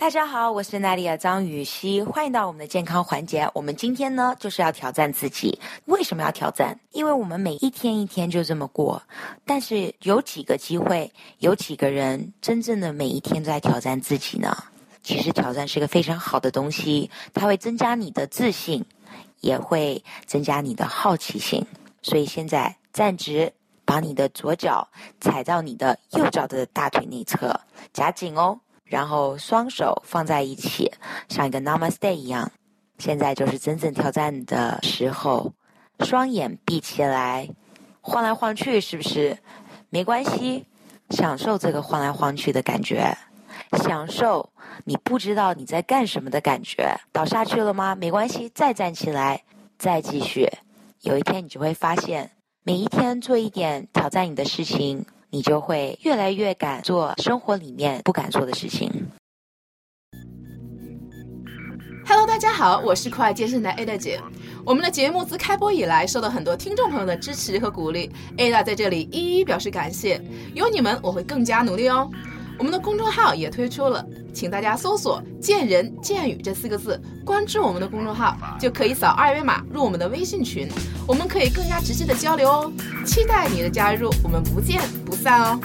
大家好，我是娜丽亚张雨熙，欢迎到我们的健康环节。我们今天呢，就是要挑战自己。为什么要挑战？因为我们每一天一天就这么过，但是有几个机会，有几个人真正的每一天都在挑战自己呢？其实挑战是个非常好的东西，它会增加你的自信，也会增加你的好奇心。所以现在站直，把你的左脚踩到你的右脚的大腿内侧，夹紧哦。然后双手放在一起，像一个 Namaste 一样。现在就是真正挑战的时候，双眼闭起来，晃来晃去，是不是？没关系，享受这个晃来晃去的感觉，享受你不知道你在干什么的感觉。倒下去了吗？没关系，再站起来，再继续。有一天你就会发现，每一天做一点挑战你的事情。你就会越来越敢做生活里面不敢做的事情。Hello，大家好，我是酷爱健身的 Ada 姐。我们的节目自开播以来，受到很多听众朋友的支持和鼓励，Ada 在这里一一表示感谢。有你们，我会更加努力哦。我们的公众号也推出了，请大家搜索“见人见语”这四个字，关注我们的公众号，就可以扫二维码入我们的微信群，我们可以更加直接的交流哦。期待你的加入，我们不见不散哦。